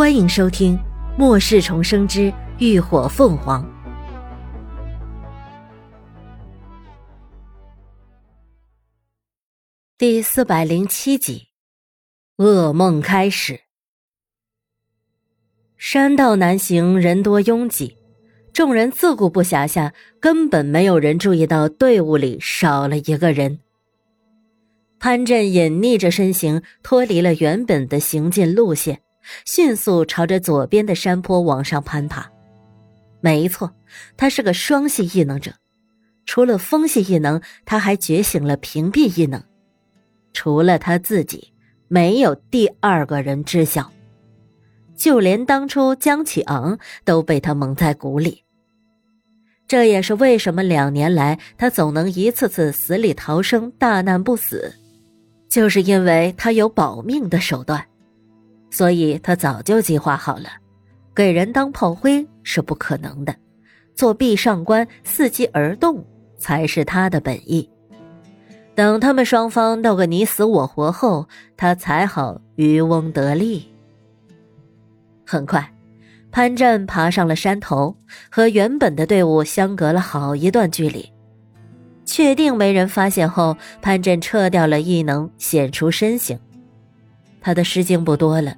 欢迎收听《末世重生之浴火凤凰》第四百零七集。噩梦开始。山道难行，人多拥挤，众人自顾不暇下，根本没有人注意到队伍里少了一个人。潘震隐匿着身形，脱离了原本的行进路线。迅速朝着左边的山坡往上攀爬。没错，他是个双系异能者，除了风系异能，他还觉醒了屏蔽异能。除了他自己，没有第二个人知晓。就连当初江启昂都被他蒙在鼓里。这也是为什么两年来他总能一次次死里逃生、大难不死，就是因为他有保命的手段。所以他早就计划好了，给人当炮灰是不可能的，做壁上观伺机而动才是他的本意。等他们双方斗个你死我活后，他才好渔翁得利。很快，潘震爬上了山头，和原本的队伍相隔了好一段距离。确定没人发现后，潘震撤掉了异能，显出身形。他的诗经不多了，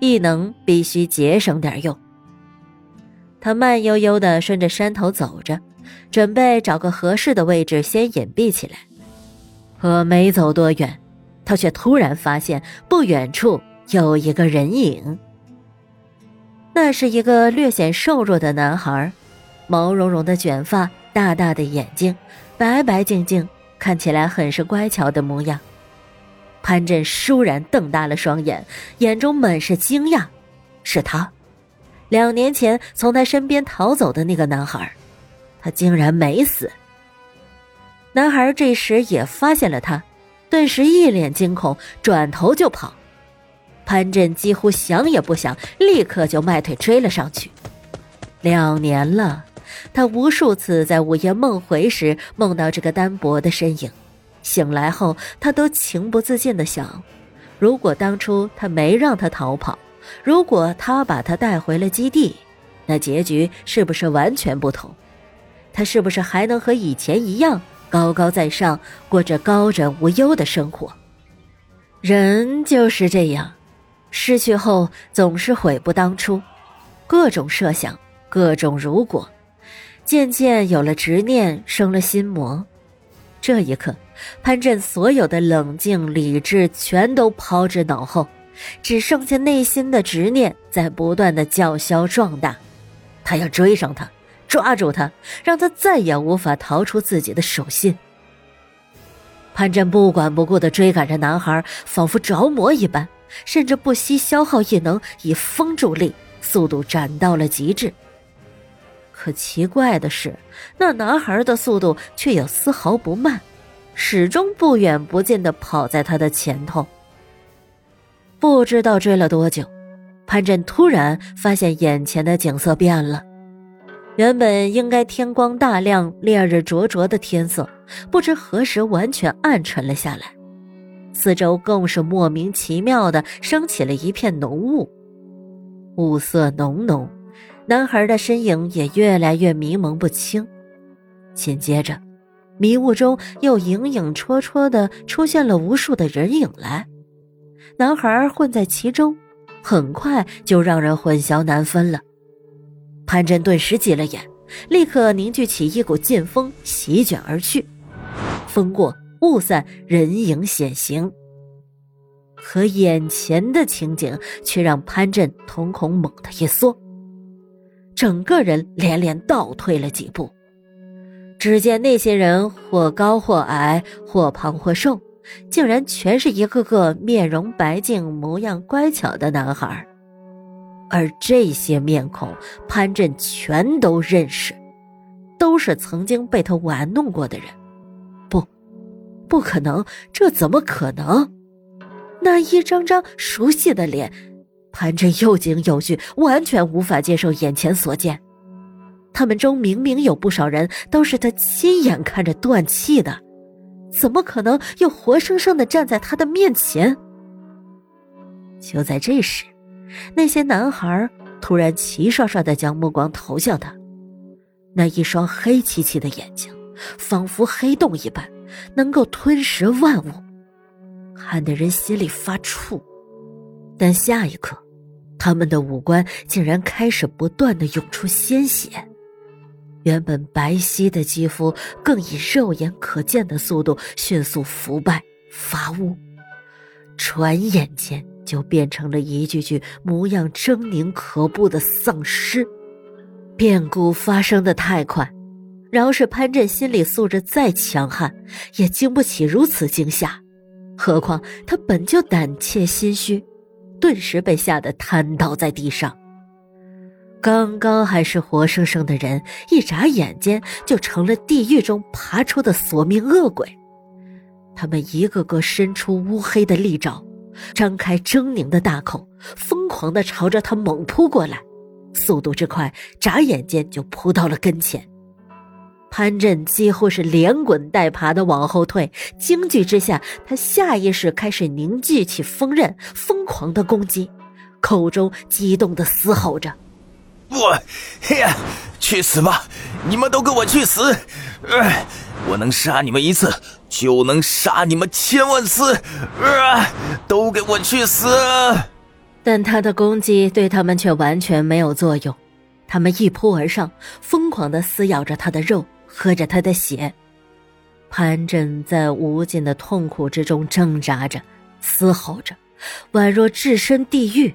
异能必须节省点用。他慢悠悠的顺着山头走着，准备找个合适的位置先隐蔽起来。可没走多远，他却突然发现不远处有一个人影。那是一个略显瘦弱的男孩，毛茸茸的卷发，大大的眼睛，白白净净，看起来很是乖巧的模样。潘震倏然瞪大了双眼，眼中满是惊讶：“是他，两年前从他身边逃走的那个男孩，他竟然没死。”男孩这时也发现了他，顿时一脸惊恐，转头就跑。潘震几乎想也不想，立刻就迈腿追了上去。两年了，他无数次在午夜梦回时梦到这个单薄的身影。醒来后，他都情不自禁的想：如果当初他没让他逃跑，如果他把他带回了基地，那结局是不是完全不同？他是不是还能和以前一样高高在上，过着高枕无忧的生活？人就是这样，失去后总是悔不当初，各种设想，各种如果，渐渐有了执念，生了心魔。这一刻。潘震所有的冷静理智全都抛之脑后，只剩下内心的执念在不断的叫嚣壮大。他要追上他，抓住他，让他再也无法逃出自己的手心。潘震不管不顾的追赶着男孩，仿佛着魔一般，甚至不惜消耗异能以风助力，速度斩到了极致。可奇怪的是，那男孩的速度却又丝毫不慢。始终不远不近的跑在他的前头。不知道追了多久，潘震突然发现眼前的景色变了。原本应该天光大亮、烈日灼灼的天色，不知何时完全暗沉了下来。四周更是莫名其妙的升起了一片浓雾，雾色浓浓，男孩的身影也越来越迷蒙不清。紧接着。迷雾中又影影绰绰的出现了无数的人影来，男孩混在其中，很快就让人混淆难分了。潘震顿时急了眼，立刻凝聚起一股劲风，席卷而去。风过雾散，人影显形。可眼前的情景却让潘震瞳孔猛地一缩，整个人连连倒退了几步。只见那些人或高或矮，或胖或瘦，竟然全是一个个面容白净、模样乖巧的男孩，而这些面孔潘震全都认识，都是曾经被他玩弄过的人。不，不可能，这怎么可能？那一张张熟悉的脸，潘震又惊又惧，完全无法接受眼前所见。他们中明明有不少人都是他亲眼看着断气的，怎么可能又活生生的站在他的面前？就在这时，那些男孩突然齐刷刷的将目光投向他，那一双黑漆漆的眼睛，仿佛黑洞一般，能够吞食万物，看得人心里发怵。但下一刻，他们的五官竟然开始不断的涌出鲜血，原本白皙的肌肤更以肉眼可见的速度迅速腐败发乌，转眼间。就变成了一具具模样狰狞可怖的丧尸。变故发生的太快，饶是潘振心理素质再强悍，也经不起如此惊吓。何况他本就胆怯心虚，顿时被吓得瘫倒在地上。刚刚还是活生生的人，一眨眼间就成了地狱中爬出的索命恶鬼。他们一个个伸出乌黑的利爪。张开狰狞的大口，疯狂地朝着他猛扑过来，速度之快，眨眼间就扑到了跟前。潘震几乎是连滚带爬的往后退，惊惧之下，他下意识开始凝聚起锋刃，疯狂的攻击，口中激动的嘶吼着：“我，嘿呀，去死吧！你们都给我去死！呃，我能杀你们一次。”就能杀你们千万次！呃，都给我去死！但他的攻击对他们却完全没有作用，他们一扑而上，疯狂的撕咬着他的肉，喝着他的血。潘振在无尽的痛苦之中挣扎着，嘶吼着，宛若置身地狱。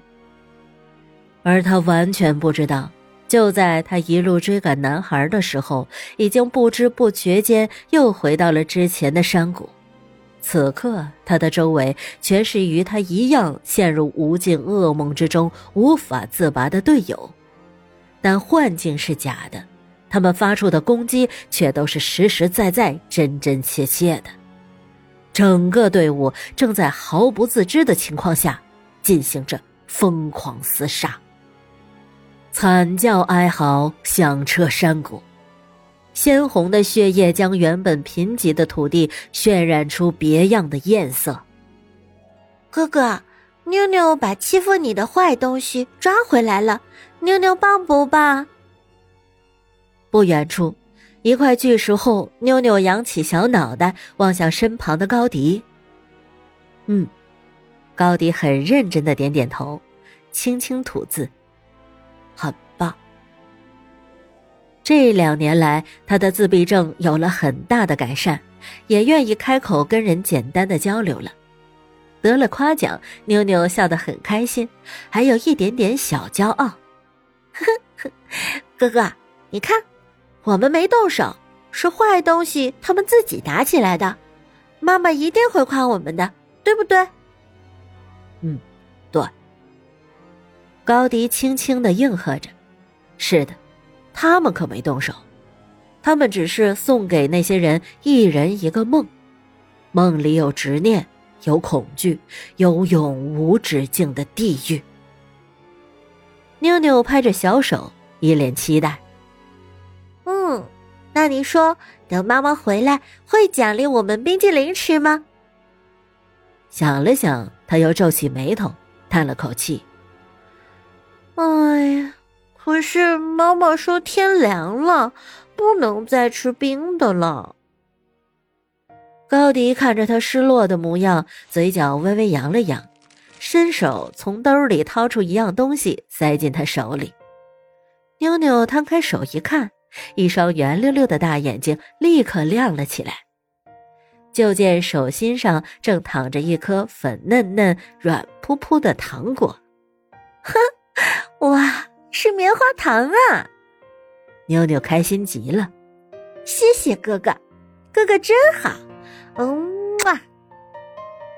而他完全不知道。就在他一路追赶男孩的时候，已经不知不觉间又回到了之前的山谷。此刻，他的周围全是与他一样陷入无尽噩梦之中无法自拔的队友，但幻境是假的，他们发出的攻击却都是实实在在、真真切切的。整个队伍正在毫不自知的情况下进行着疯狂厮杀。惨叫哀嚎响彻山谷，鲜红的血液将原本贫瘠的土地渲染出别样的艳色。哥哥，妞妞把欺负你的坏东西抓回来了，妞妞棒不棒？不远处，一块巨石后，妞妞扬起小脑袋望向身旁的高迪。嗯，高迪很认真的点点头，轻轻吐字。很棒。这两年来，他的自闭症有了很大的改善，也愿意开口跟人简单的交流了。得了夸奖，妞妞笑得很开心，还有一点点小骄傲。呵呵，哥哥，你看，我们没动手，是坏东西他们自己打起来的。妈妈一定会夸我们的，对不对？嗯，对。高迪轻轻的应和着：“是的，他们可没动手，他们只是送给那些人一人一个梦，梦里有执念，有恐惧，有永无止境的地狱。”妞妞拍着小手，一脸期待：“，那你说，等妈妈回来会奖励我们冰激凌吃吗？”想了想，他又皱起眉头，叹了口气。哎呀，可是妈妈说天凉了，不能再吃冰的了。高迪看着他失落的模样，嘴角微微扬了扬，伸手从兜里掏出一样东西塞进他手里。妞妞摊开手一看，一双圆溜溜的大眼睛立刻亮了起来。就见手心上正躺着一颗粉嫩嫩、软扑扑的糖果，哼。哇，是棉花糖啊！妞妞开心极了，谢谢哥哥，哥哥真好，嗯哇！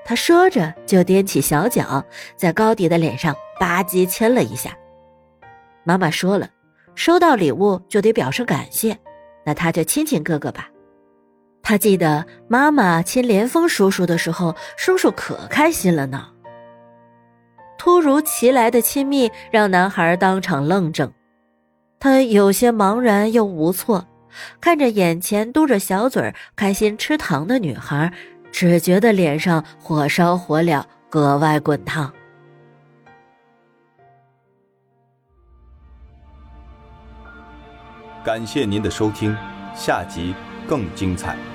他说着就踮起小脚，在高迪的脸上吧唧亲了一下。妈妈说了，收到礼物就得表示感谢，那他就亲亲哥哥吧。他记得妈妈亲连峰叔叔的时候，叔叔可开心了呢。突如其来的亲密让男孩当场愣怔，他有些茫然又无措，看着眼前嘟着小嘴开心吃糖的女孩，只觉得脸上火烧火燎，格外滚烫。感谢您的收听，下集更精彩。